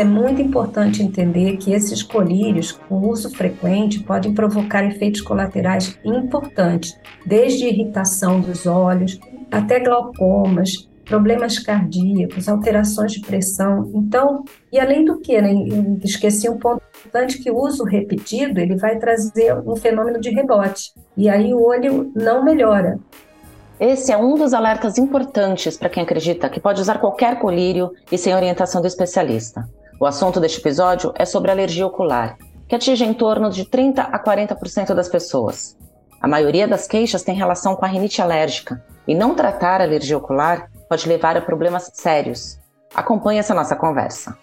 É muito importante entender que esses colírios, com uso frequente, podem provocar efeitos colaterais importantes, desde irritação dos olhos até glaucomas, problemas cardíacos, alterações de pressão. Então, e além do que, né, esqueci um ponto importante que o uso repetido, ele vai trazer um fenômeno de rebote. E aí o olho não melhora. Esse é um dos alertas importantes para quem acredita que pode usar qualquer colírio e sem orientação do especialista. O assunto deste episódio é sobre alergia ocular, que atinge em torno de 30 a 40% das pessoas. A maioria das queixas tem relação com a rinite alérgica, e não tratar a alergia ocular pode levar a problemas sérios. Acompanhe essa nossa conversa.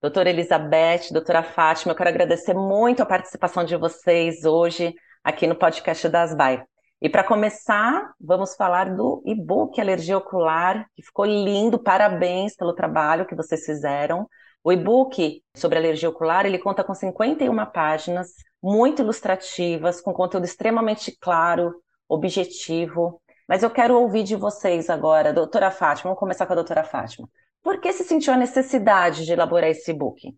Doutora Elizabeth, doutora Fátima, eu quero agradecer muito a participação de vocês hoje aqui no podcast da Asbai. E para começar, vamos falar do e-book Alergia Ocular, que ficou lindo, parabéns pelo trabalho que vocês fizeram. O e-book sobre alergia ocular, ele conta com 51 páginas, muito ilustrativas, com conteúdo extremamente claro, objetivo, mas eu quero ouvir de vocês agora, doutora Fátima, vamos começar com a doutora Fátima. Por que se sentiu a necessidade de elaborar esse e-book?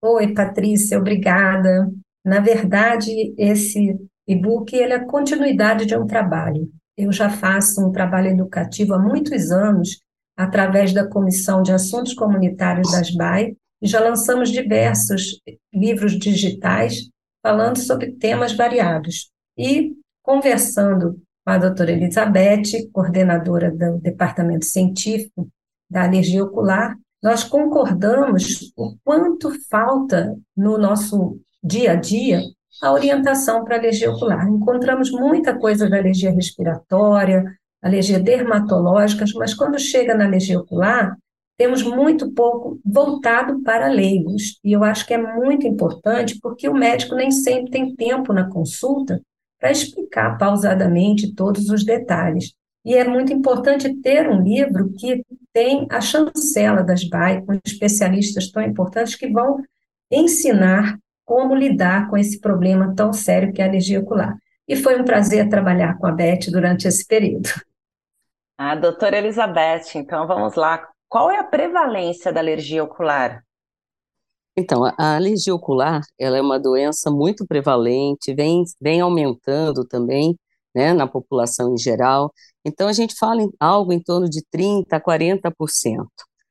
Oi, Patrícia, obrigada. Na verdade, esse e-book ele é a continuidade de um trabalho. Eu já faço um trabalho educativo há muitos anos, através da Comissão de Assuntos Comunitários das BAE, já lançamos diversos livros digitais falando sobre temas variados. E conversando com a doutora Elizabeth, coordenadora do Departamento Científico da Alergia Ocular, nós concordamos o quanto falta no nosso dia a dia a orientação para alergia ocular. Encontramos muita coisa da alergia respiratória, alergia dermatológica, mas quando chega na alergia ocular, temos muito pouco voltado para leigos. E eu acho que é muito importante, porque o médico nem sempre tem tempo na consulta para explicar pausadamente todos os detalhes. E é muito importante ter um livro que tem a chancela das BAE, com especialistas tão importantes que vão ensinar como lidar com esse problema tão sério que é a alergia ocular. E foi um prazer trabalhar com a Beth durante esse período. A doutora Elizabeth, então vamos lá. Qual é a prevalência da alergia ocular? Então, a alergia ocular, ela é uma doença muito prevalente, vem, vem aumentando também, né, na população em geral. Então, a gente fala em algo em torno de 30% a 40%.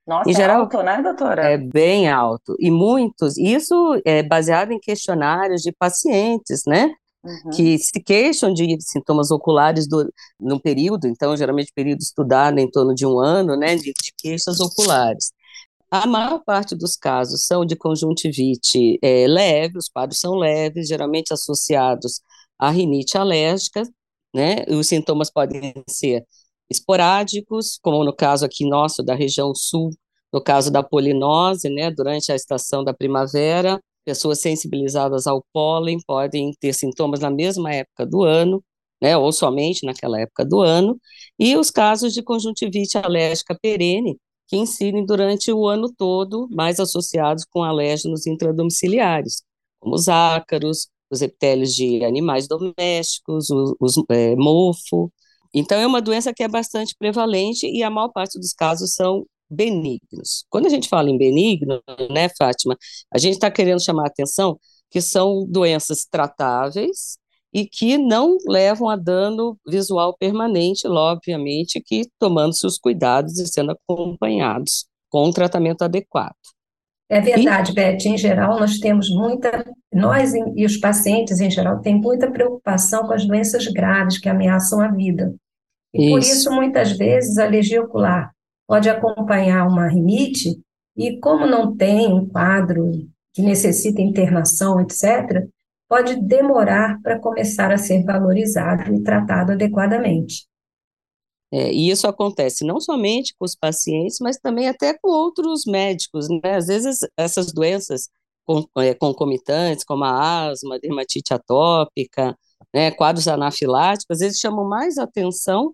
Nossa, em é geral, alto, né, doutora? É bem alto. E muitos, isso é baseado em questionários de pacientes, né? Uhum. Que se queixam de sintomas oculares do, no período, então, geralmente, período estudado em torno de um ano, né? De, de queixas oculares. A maior parte dos casos são de conjuntivite é, leve, os quadros são leves, geralmente associados à rinite alérgica, né? Os sintomas podem ser esporádicos, como no caso aqui nosso da região sul, no caso da polinose, né? Durante a estação da primavera, pessoas sensibilizadas ao pólen podem ter sintomas na mesma época do ano, né? Ou somente naquela época do ano, e os casos de conjuntivite alérgica perene, que incidem durante o ano todo, mais associados com alérgenos intradomiciliares, como os ácaros, os epitélios de animais domésticos, os, os é, mofo. Então, é uma doença que é bastante prevalente e a maior parte dos casos são benignos. Quando a gente fala em benigno, né, Fátima, a gente está querendo chamar a atenção que são doenças tratáveis, e que não levam a dano visual permanente, obviamente, que tomando seus cuidados e sendo acompanhados com um tratamento adequado. É verdade, e... Beth. Em geral, nós temos muita, nós e os pacientes em geral têm muita preocupação com as doenças graves que ameaçam a vida. E isso. por isso, muitas vezes, a alergia ocular pode acompanhar uma rinite, e como não tem um quadro que necessita internação, etc., pode demorar para começar a ser valorizado e tratado adequadamente. É, e isso acontece não somente com os pacientes, mas também até com outros médicos, né? Às vezes essas doenças é, concomitantes, como a asma, dermatite atópica, né, quadros anafiláticos, às vezes chamam mais atenção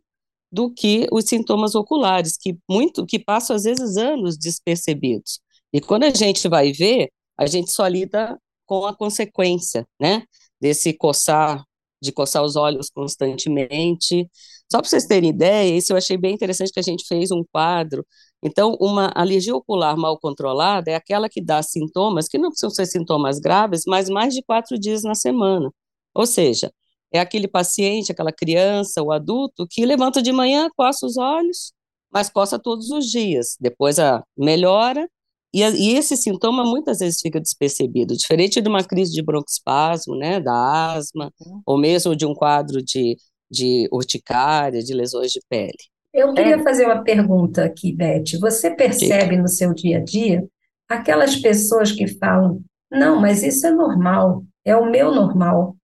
do que os sintomas oculares, que muito, que passam às vezes anos despercebidos. E quando a gente vai ver, a gente só lida com a consequência, né, desse coçar, de coçar os olhos constantemente. Só para vocês terem ideia, isso eu achei bem interessante que a gente fez um quadro Então, uma alergia ocular mal controlada é aquela que dá sintomas, que não precisam ser sintomas graves, mas mais de quatro dias na semana. Ou seja, é aquele paciente, aquela criança, o adulto, que levanta de manhã, coça os olhos, mas coça todos os dias. Depois a melhora, e, a, e, esse sintoma muitas vezes fica despercebido, diferente de uma crise de broncoespasmo, né, da asma, uhum. ou mesmo de um quadro de, de urticária, de lesões de pele. Eu queria é. fazer uma pergunta aqui, Beth. Você percebe Sim. no seu dia a dia aquelas pessoas que falam: não, mas isso é normal, é o meu normal.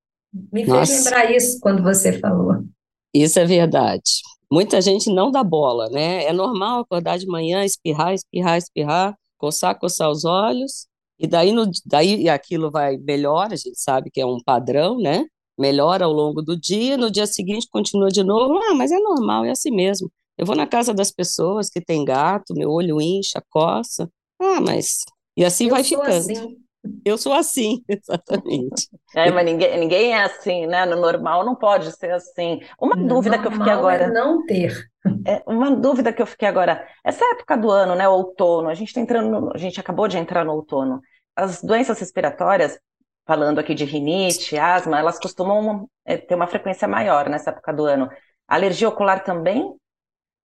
Me Nossa. fez lembrar isso quando você falou. Isso é verdade. Muita gente não dá bola, né? É normal acordar de manhã, espirrar, espirrar, espirrar, coçar, coçar os olhos, e daí, no, daí aquilo vai melhor, a gente sabe que é um padrão, né? Melhora ao longo do dia, no dia seguinte continua de novo, ah, mas é normal, é assim mesmo. Eu vou na casa das pessoas que tem gato, meu olho incha, coça. Ah, mas. E assim eu vai ficando. Assim. Eu sou assim, exatamente. É, mas ninguém, ninguém é assim, né? No normal não pode ser assim. Uma no dúvida que eu fiquei agora. É não ter. É, uma dúvida que eu fiquei agora. Essa época do ano, né? Outono, a gente está entrando, no, a gente acabou de entrar no outono. As doenças respiratórias, falando aqui de rinite, asma, elas costumam é, ter uma frequência maior nessa época do ano. alergia ocular também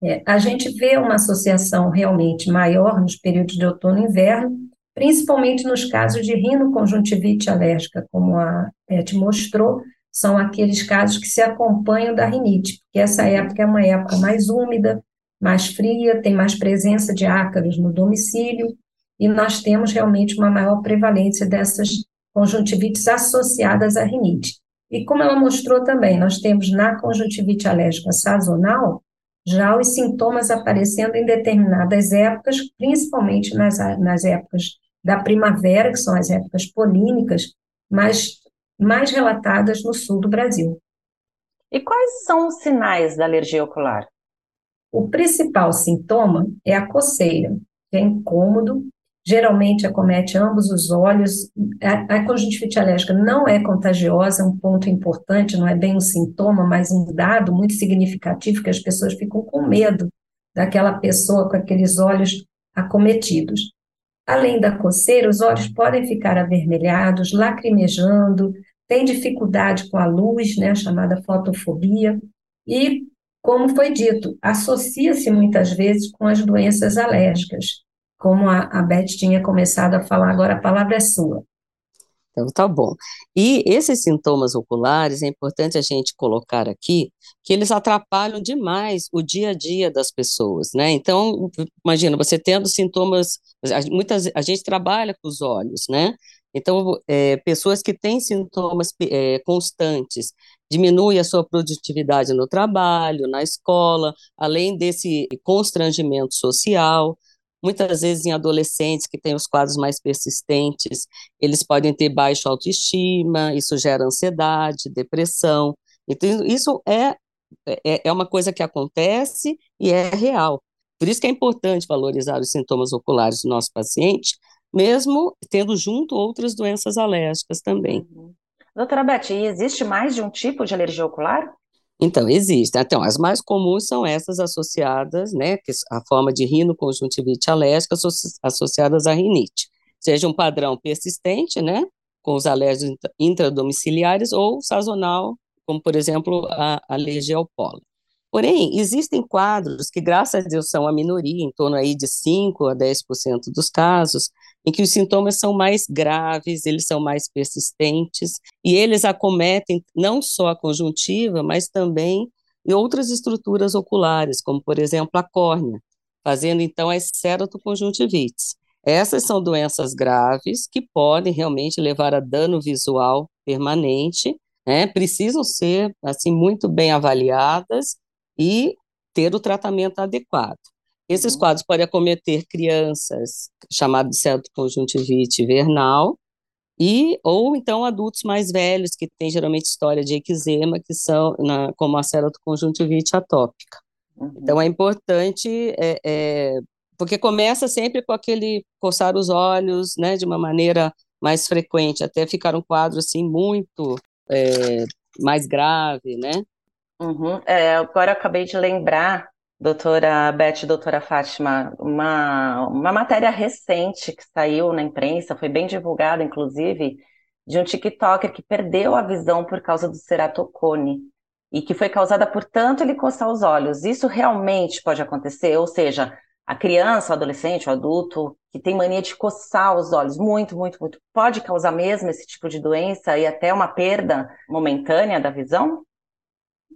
é, a gente vê uma associação realmente maior nos períodos de outono e inverno, principalmente nos casos de rinoconjuntivite alérgica, como a Beth mostrou, são aqueles casos que se acompanham da rinite, porque essa época é uma época mais úmida, mais fria, tem mais presença de ácaros no domicílio, e nós temos realmente uma maior prevalência dessas conjuntivites associadas à rinite. E como ela mostrou também, nós temos na conjuntivite alérgica sazonal já os sintomas aparecendo em determinadas épocas, principalmente nas, nas épocas da primavera, que são as épocas polínicas, mas mais relatadas no sul do Brasil. E quais são os sinais da alergia ocular? O principal sintoma é a coceira, que é incômodo, geralmente acomete ambos os olhos. A, a conjuntivite alérgica não é contagiosa, um ponto importante, não é bem um sintoma, mas um dado muito significativo que as pessoas ficam com medo daquela pessoa com aqueles olhos acometidos. Além da coceira, os olhos podem ficar avermelhados, lacrimejando, tem dificuldade com a luz, né, chamada fotofobia, e, como foi dito, associa-se muitas vezes com as doenças alérgicas como a, a Beth tinha começado a falar, agora a palavra é sua. Então, tá bom. E esses sintomas oculares, é importante a gente colocar aqui que eles atrapalham demais o dia a dia das pessoas, né? Então, imagina, você tendo sintomas, muitas, a gente trabalha com os olhos, né? Então, é, pessoas que têm sintomas é, constantes, diminui a sua produtividade no trabalho, na escola, além desse constrangimento social, Muitas vezes em adolescentes que têm os quadros mais persistentes, eles podem ter baixa autoestima, isso gera ansiedade, depressão. Então, isso é, é, é uma coisa que acontece e é real. Por isso que é importante valorizar os sintomas oculares do nosso paciente, mesmo tendo junto outras doenças alérgicas também. Uhum. Doutora Beth, existe mais de um tipo de alergia ocular? Então, existem. Então, as mais comuns são essas associadas, né, que a forma de rinoconjuntivite alérgica associadas à rinite, seja um padrão persistente, né, com os alérgicos intradomiciliares ou sazonal, como, por exemplo, a alergia ao pólen. Porém, existem quadros que, graças a Deus, são a minoria, em torno aí de 5 a 10% dos casos, em que os sintomas são mais graves, eles são mais persistentes, e eles acometem não só a conjuntiva, mas também outras estruturas oculares, como, por exemplo, a córnea, fazendo então as ceratoconjuntivites. Essas são doenças graves que podem realmente levar a dano visual permanente, né? precisam ser assim muito bem avaliadas e ter o tratamento adequado. Esses uhum. quadros podem acometer crianças, chamado de conjuntivite vernal, e ou então adultos mais velhos que têm geralmente história de eczema, que são na, como a conjuntivite atópica. Uhum. Então é importante, é, é, porque começa sempre com aquele coçar os olhos, né, de uma maneira mais frequente, até ficar um quadro assim muito é, mais grave, né? Uhum. É, agora eu acabei de lembrar Doutora Beth, doutora Fátima, uma, uma matéria recente que saiu na imprensa, foi bem divulgada, inclusive, de um TikToker que perdeu a visão por causa do ceratocone e que foi causada por tanto ele coçar os olhos. Isso realmente pode acontecer? Ou seja, a criança, o adolescente, o adulto que tem mania de coçar os olhos muito, muito, muito, pode causar mesmo esse tipo de doença e até uma perda momentânea da visão?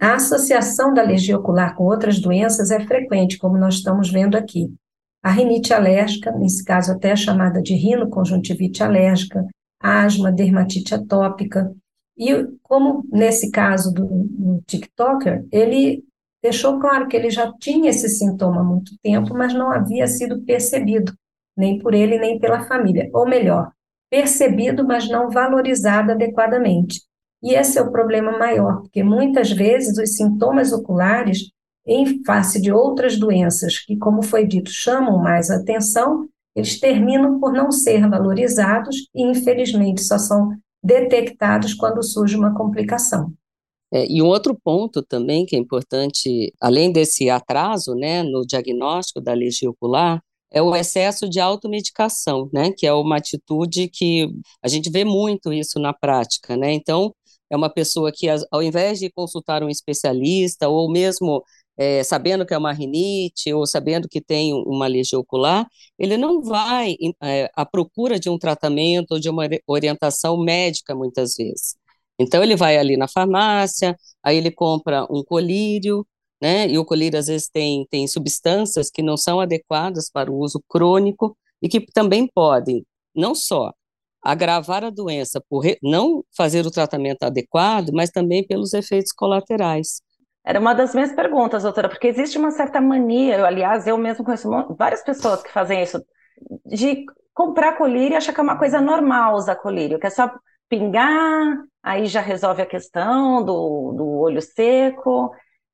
A associação da alergia ocular com outras doenças é frequente, como nós estamos vendo aqui. A rinite alérgica, nesse caso até chamada de rinoconjuntivite alérgica, asma, dermatite atópica, e como nesse caso do, do TikToker, ele deixou claro que ele já tinha esse sintoma há muito tempo, mas não havia sido percebido, nem por ele, nem pela família. Ou melhor, percebido, mas não valorizado adequadamente. E esse é o problema maior, porque muitas vezes os sintomas oculares, em face de outras doenças que, como foi dito, chamam mais atenção, eles terminam por não ser valorizados e, infelizmente, só são detectados quando surge uma complicação. É, e um outro ponto também que é importante, além desse atraso né, no diagnóstico da alergia ocular, é o excesso de automedicação, né, que é uma atitude que a gente vê muito isso na prática, né, então é uma pessoa que, ao invés de consultar um especialista, ou mesmo é, sabendo que é uma rinite, ou sabendo que tem uma alergia ocular, ele não vai é, à procura de um tratamento ou de uma orientação médica, muitas vezes. Então, ele vai ali na farmácia, aí ele compra um colírio, né? E o colírio, às vezes, tem, tem substâncias que não são adequadas para o uso crônico e que também podem, não só agravar a doença por não fazer o tratamento adequado, mas também pelos efeitos colaterais. Era uma das minhas perguntas, doutora, porque existe uma certa mania, eu, aliás, eu mesmo conheço várias pessoas que fazem isso, de comprar colírio e achar que é uma coisa normal usar colírio, que é só pingar, aí já resolve a questão do, do olho seco.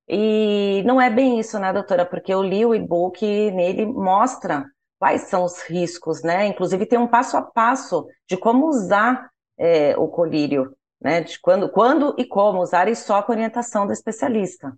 E não é bem isso, né, doutora? Porque eu li o e-book nele mostra quais são os riscos, né? Inclusive tem um passo a passo de como usar é, o colírio, né? De quando, quando e como usar, e só com orientação do especialista.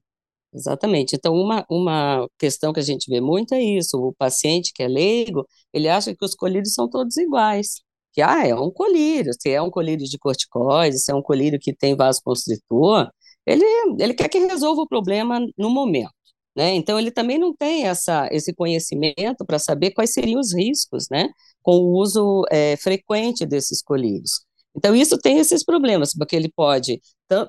Exatamente. Então, uma, uma questão que a gente vê muito é isso: o paciente que é leigo, ele acha que os colírios são todos iguais. Que, ah, é um colírio, se é um colírio de corticoide, se é um colírio que tem vasoconstritor, ele, ele quer que resolva o problema no momento. Né? Então, ele também não tem essa, esse conhecimento para saber quais seriam os riscos né, com o uso é, frequente desses colírios. Então, isso tem esses problemas, porque ele pode,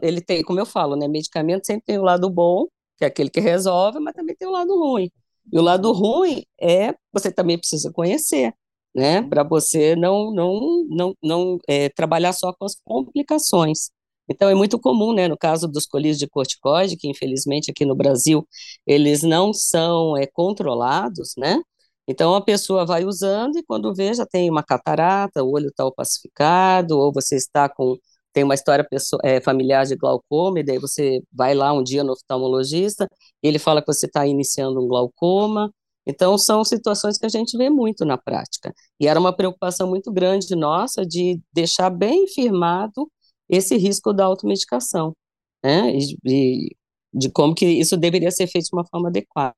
ele tem, como eu falo, né, medicamento sempre tem o lado bom, que é aquele que resolve, mas também tem o lado ruim. E o lado ruim é, você também precisa conhecer, né, para você não, não, não, não é, trabalhar só com as complicações. Então, é muito comum, né, no caso dos colírios de corticoide, que infelizmente aqui no Brasil eles não são é, controlados, né? Então, a pessoa vai usando e quando vê já tem uma catarata, o olho está opacificado, ou você está com, tem uma história pessoa, é, familiar de glaucoma, e daí você vai lá um dia no oftalmologista, e ele fala que você está iniciando um glaucoma, então, são situações que a gente vê muito na prática. E era uma preocupação muito grande nossa de deixar bem firmado esse risco da automedicação, né? E, e de como que isso deveria ser feito de uma forma adequada.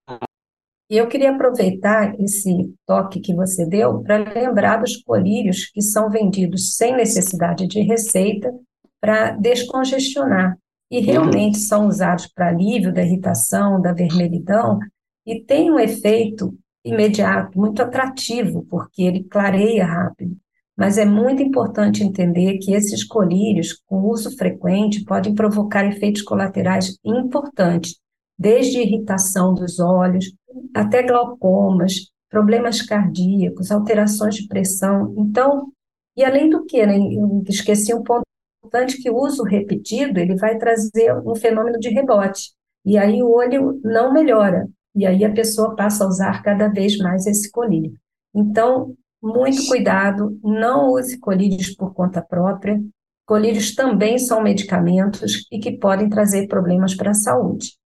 E eu queria aproveitar esse toque que você deu para lembrar dos colírios que são vendidos sem necessidade de receita para descongestionar. E realmente são usados para alívio da irritação, da vermelhidão, e tem um efeito imediato, muito atrativo, porque ele clareia rápido. Mas é muito importante entender que esses colírios, com uso frequente, podem provocar efeitos colaterais importantes, desde irritação dos olhos até glaucomas, problemas cardíacos, alterações de pressão. Então, e além do que, né, esqueci um ponto importante que o uso repetido, ele vai trazer um fenômeno de rebote. E aí o olho não melhora. E aí a pessoa passa a usar cada vez mais esse colírio. Então, muito cuidado, não use colírios por conta própria. Colírios também são medicamentos e que podem trazer problemas para a saúde.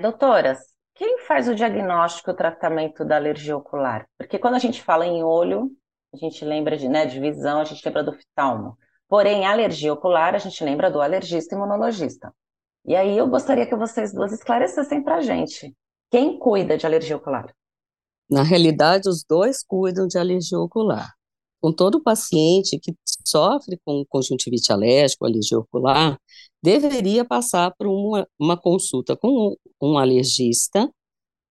Doutoras, quem faz o diagnóstico e o tratamento da alergia ocular? Porque quando a gente fala em olho, a gente lembra de, né, de visão, a gente lembra do oftalmo. Porém, alergia ocular, a gente lembra do alergista imunologista. E aí eu gostaria que vocês duas esclarecessem para a gente Quem cuida de alergia ocular? Na realidade, os dois cuidam de alergia ocular. Com todo paciente que sofre com conjuntivite alérgica, alergia ocular, deveria passar por uma, uma consulta com um, um alergista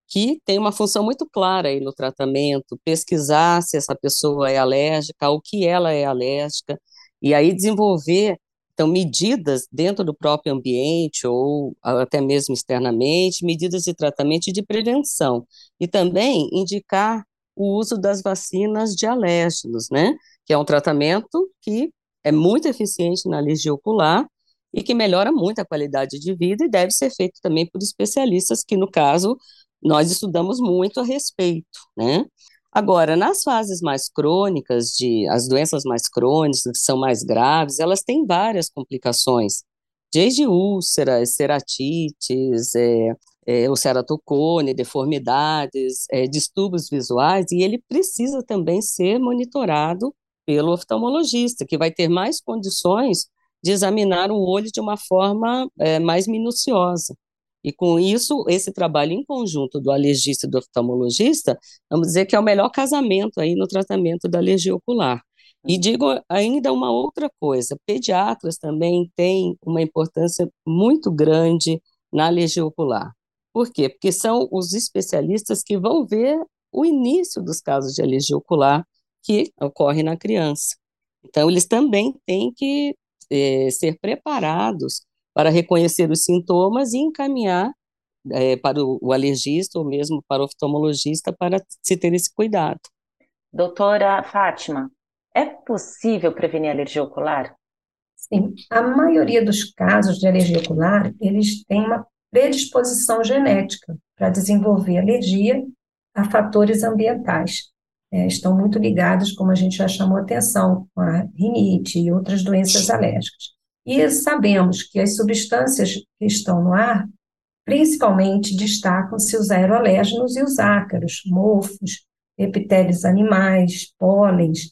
que tem uma função muito clara aí no tratamento, pesquisar se essa pessoa é alérgica, o que ela é alérgica, e aí desenvolver então, medidas dentro do próprio ambiente ou até mesmo externamente, medidas de tratamento e de prevenção. E também indicar o uso das vacinas de alérgenos, né? Que é um tratamento que é muito eficiente na alergia ocular e que melhora muito a qualidade de vida e deve ser feito também por especialistas que, no caso, nós estudamos muito a respeito, né? Agora, nas fases mais crônicas, de as doenças mais crônicas, que são mais graves, elas têm várias complicações, desde úlceras, ceratites, é, é, o ceratocone, deformidades, é, distúrbios visuais, e ele precisa também ser monitorado pelo oftalmologista, que vai ter mais condições de examinar o olho de uma forma é, mais minuciosa. E com isso, esse trabalho em conjunto do alergista e do oftalmologista, vamos dizer que é o melhor casamento aí no tratamento da alergia ocular. E uhum. digo ainda uma outra coisa: pediatras também têm uma importância muito grande na alergia ocular. Por quê? Porque são os especialistas que vão ver o início dos casos de alergia ocular que ocorre na criança. Então, eles também têm que é, ser preparados para reconhecer os sintomas e encaminhar é, para o, o, alergista ou mesmo para o oftalmologista para se ter esse cuidado. Doutora Fátima, é possível prevenir alergia ocular? Sim, a maioria dos casos de alergia ocular, eles têm uma predisposição genética para desenvolver alergia a fatores ambientais. É, estão muito ligados, como a gente já chamou atenção, com a rinite e outras doenças alérgicas. E sabemos que as substâncias que estão no ar, principalmente destacam-se os aeroalérgenos e os ácaros, mofos, epitélios animais, pólens.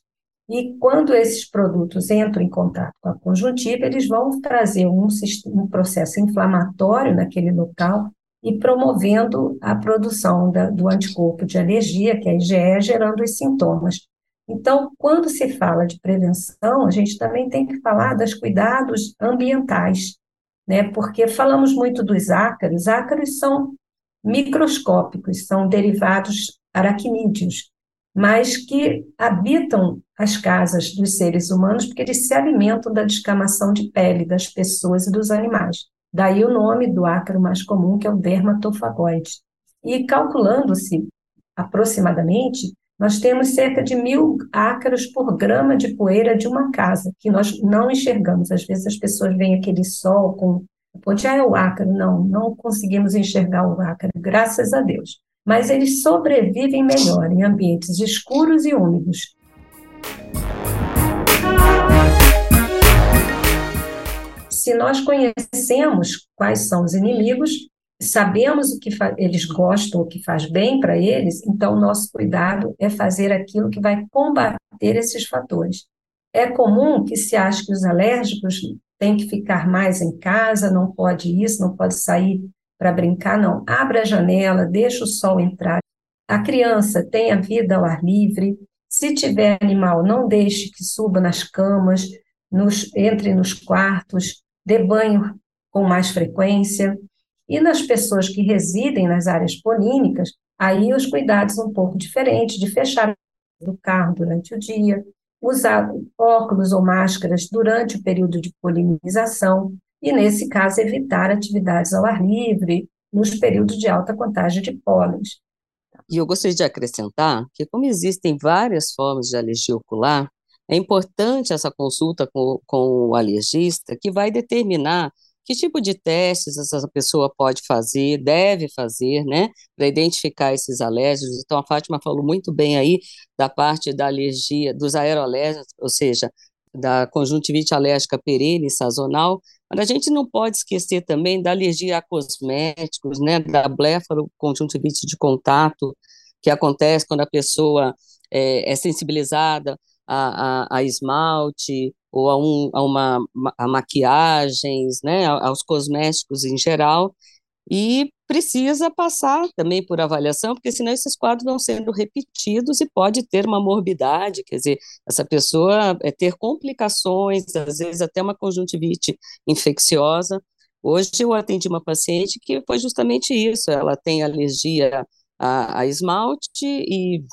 E quando esses produtos entram em contato com a conjuntiva, eles vão trazer um, um processo inflamatório naquele local e promovendo a produção da, do anticorpo de alergia, que é a IgE, gerando os sintomas. Então, quando se fala de prevenção, a gente também tem que falar dos cuidados ambientais, né? Porque falamos muito dos ácaros, ácaros são microscópicos, são derivados aracnídeos, mas que habitam as casas dos seres humanos porque eles se alimentam da descamação de pele das pessoas e dos animais. Daí o nome do ácaro mais comum, que é o dermatofagoide. E calculando-se aproximadamente nós temos cerca de mil ácaros por grama de poeira de uma casa, que nós não enxergamos. Às vezes as pessoas veem aquele sol com. Pode, ah, é o ácaro. Não, não conseguimos enxergar o ácaro, graças a Deus. Mas eles sobrevivem melhor em ambientes escuros e úmidos. Se nós conhecemos quais são os inimigos, sabemos o que eles gostam, o que faz bem para eles, então nosso cuidado é fazer aquilo que vai combater esses fatores. É comum que se ache que os alérgicos têm que ficar mais em casa, não pode isso, não pode sair para brincar, não. Abra a janela, deixa o sol entrar. A criança tem a vida ao ar livre. Se tiver animal, não deixe que suba nas camas, nos, entre nos quartos, dê banho com mais frequência. E nas pessoas que residem nas áreas polínicas, aí os cuidados um pouco diferentes, de fechar o carro durante o dia, usar óculos ou máscaras durante o período de polinização, e, nesse caso, evitar atividades ao ar livre nos períodos de alta contagem de pólenes. E eu gostaria de acrescentar que, como existem várias formas de alergia ocular, é importante essa consulta com, com o alergista, que vai determinar que tipo de testes essa pessoa pode fazer, deve fazer, né, para identificar esses alérgicos? Então, a Fátima falou muito bem aí da parte da alergia, dos aeroalérgicos, ou seja, da conjuntivite alérgica perene sazonal, mas a gente não pode esquecer também da alergia a cosméticos, né, da blefaroconjuntivite de contato, que acontece quando a pessoa é, é sensibilizada a, a, a esmalte, ou a, um, a uma a maquiagens, né, aos cosméticos em geral, e precisa passar também por avaliação, porque senão esses quadros vão sendo repetidos e pode ter uma morbidade, quer dizer, essa pessoa é ter complicações, às vezes até uma conjuntivite infecciosa. Hoje eu atendi uma paciente que foi justamente isso, ela tem alergia a, a esmalte e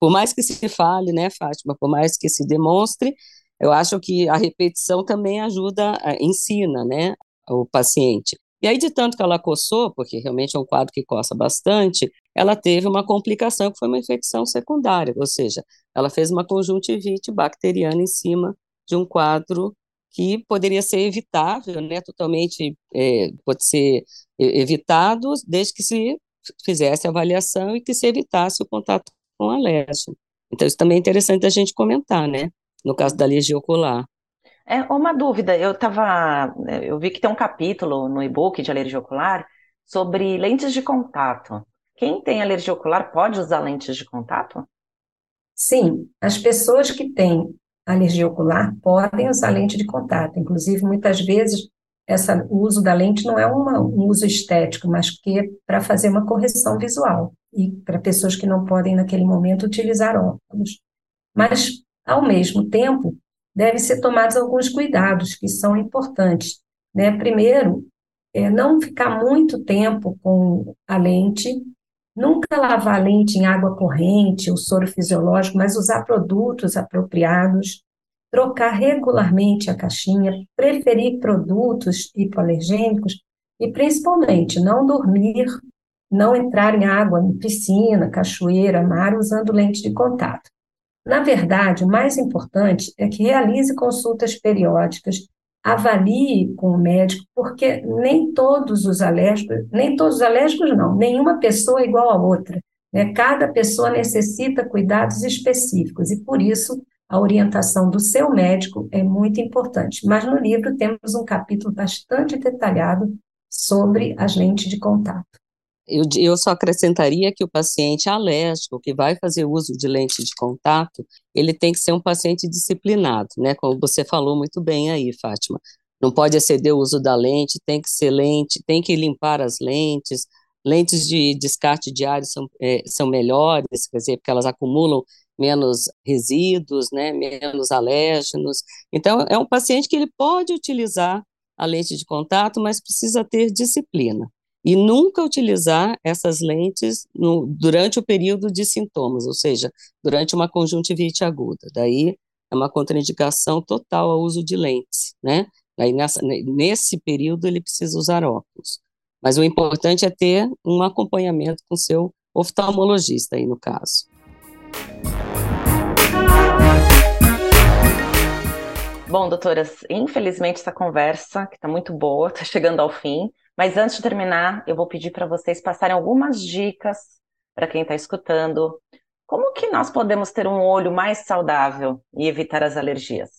por mais que se fale, né, Fátima, por mais que se demonstre, eu acho que a repetição também ajuda, ensina, né, o paciente. E aí, de tanto que ela coçou, porque realmente é um quadro que coça bastante, ela teve uma complicação que foi uma infecção secundária, ou seja, ela fez uma conjuntivite bacteriana em cima de um quadro que poderia ser evitável, né, totalmente é, pode ser evitado, desde que se fizesse a avaliação e que se evitasse o contato com a alérgeno. Então, isso também é interessante a gente comentar, né, no caso da alergia ocular. É uma dúvida, eu tava, eu vi que tem um capítulo no e-book de alergia ocular sobre lentes de contato. Quem tem alergia ocular pode usar lentes de contato? Sim, as pessoas que têm alergia ocular podem usar lente de contato. Inclusive, muitas vezes, essa, o uso da lente não é uma, um uso estético, mas que é para fazer uma correção visual e para pessoas que não podem, naquele momento, utilizar óculos. Mas, ao mesmo tempo, devem ser tomados alguns cuidados que são importantes. Né? Primeiro, é não ficar muito tempo com a lente, nunca lavar a lente em água corrente ou soro fisiológico, mas usar produtos apropriados, trocar regularmente a caixinha, preferir produtos hipoalergênicos e, principalmente, não dormir, não entrar em água, em piscina, cachoeira, mar, usando lente de contato. Na verdade, o mais importante é que realize consultas periódicas, avalie com o médico, porque nem todos os alérgicos, nem todos os alérgicos não, nenhuma pessoa é igual a outra. Né? Cada pessoa necessita cuidados específicos e, por isso, a orientação do seu médico é muito importante. Mas no livro temos um capítulo bastante detalhado sobre as lentes de contato. Eu, eu só acrescentaria que o paciente alérgico que vai fazer uso de lente de contato, ele tem que ser um paciente disciplinado, né? Como você falou muito bem aí, Fátima. Não pode exceder o uso da lente, tem que ser lente, tem que limpar as lentes. Lentes de descarte diário são, é, são melhores, quer dizer, porque elas acumulam menos resíduos, né, menos alérgenos. Então, é um paciente que ele pode utilizar a lente de contato, mas precisa ter disciplina e nunca utilizar essas lentes no, durante o período de sintomas, ou seja, durante uma conjuntivite aguda. Daí é uma contraindicação total ao uso de lentes, né? Aí nessa, nesse período ele precisa usar óculos. Mas o importante é ter um acompanhamento com seu oftalmologista aí no caso. Bom, doutoras, infelizmente essa conversa, que está muito boa, está chegando ao fim, mas antes de terminar, eu vou pedir para vocês passarem algumas dicas para quem está escutando. Como que nós podemos ter um olho mais saudável e evitar as alergias?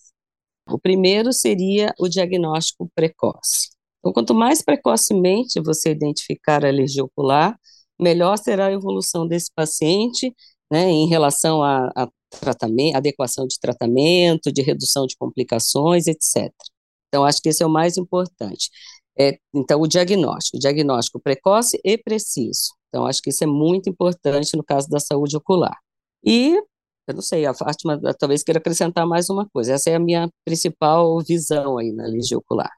O primeiro seria o diagnóstico precoce. Então, quanto mais precocemente você identificar a alergia ocular, melhor será a evolução desse paciente né, em relação a, a tratamento, adequação de tratamento, de redução de complicações, etc. Então, acho que esse é o mais importante. É, então, o diagnóstico, diagnóstico precoce e preciso. Então, acho que isso é muito importante no caso da saúde ocular. E, eu não sei, a Fátima talvez queira acrescentar mais uma coisa. Essa é a minha principal visão aí na alergia ocular.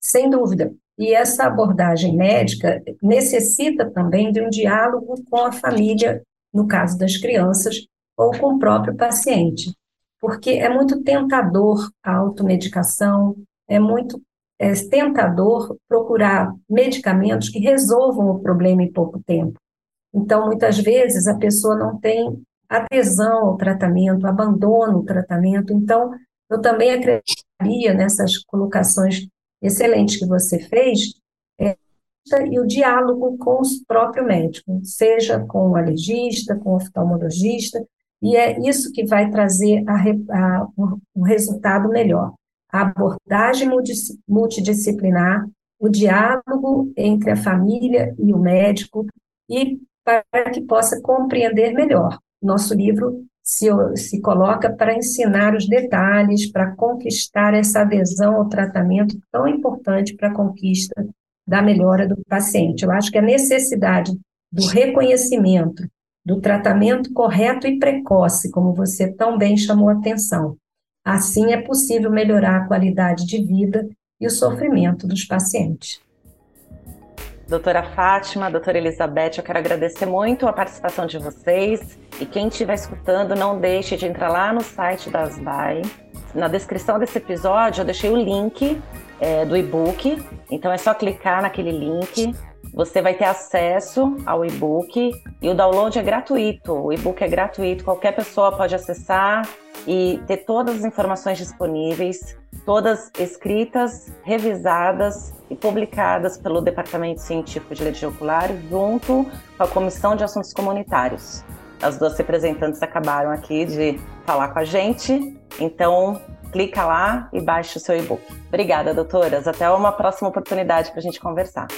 Sem dúvida. E essa abordagem médica necessita também de um diálogo com a família, no caso das crianças, ou com o próprio paciente. Porque é muito tentador a automedicação, é muito é tentador procurar medicamentos que resolvam o problema em pouco tempo. Então, muitas vezes, a pessoa não tem adesão ao tratamento, abandona o tratamento. Então, eu também acreditaria nessas colocações excelentes que você fez, é, e o diálogo com o próprio médico, seja com o alergista, com o oftalmologista, e é isso que vai trazer a, a, o resultado melhor a abordagem multidisciplinar, o diálogo entre a família e o médico, e para que possa compreender melhor. Nosso livro se, se coloca para ensinar os detalhes, para conquistar essa adesão ao tratamento tão importante para a conquista da melhora do paciente. Eu acho que a necessidade do reconhecimento, do tratamento correto e precoce, como você tão bem chamou a atenção. Assim é possível melhorar a qualidade de vida e o sofrimento dos pacientes. Doutora Fátima, doutora Elizabeth, eu quero agradecer muito a participação de vocês e quem estiver escutando, não deixe de entrar lá no site da ASBAI. Na descrição desse episódio eu deixei o link é, do e-book, então é só clicar naquele link. Você vai ter acesso ao e-book e o download é gratuito. O e-book é gratuito, qualquer pessoa pode acessar e ter todas as informações disponíveis, todas escritas, revisadas e publicadas pelo Departamento Científico de Alergia Ocular junto com a Comissão de Assuntos Comunitários. As duas representantes acabaram aqui de falar com a gente, então clica lá e baixe o seu e-book. Obrigada, doutoras. Até uma próxima oportunidade para a gente conversar.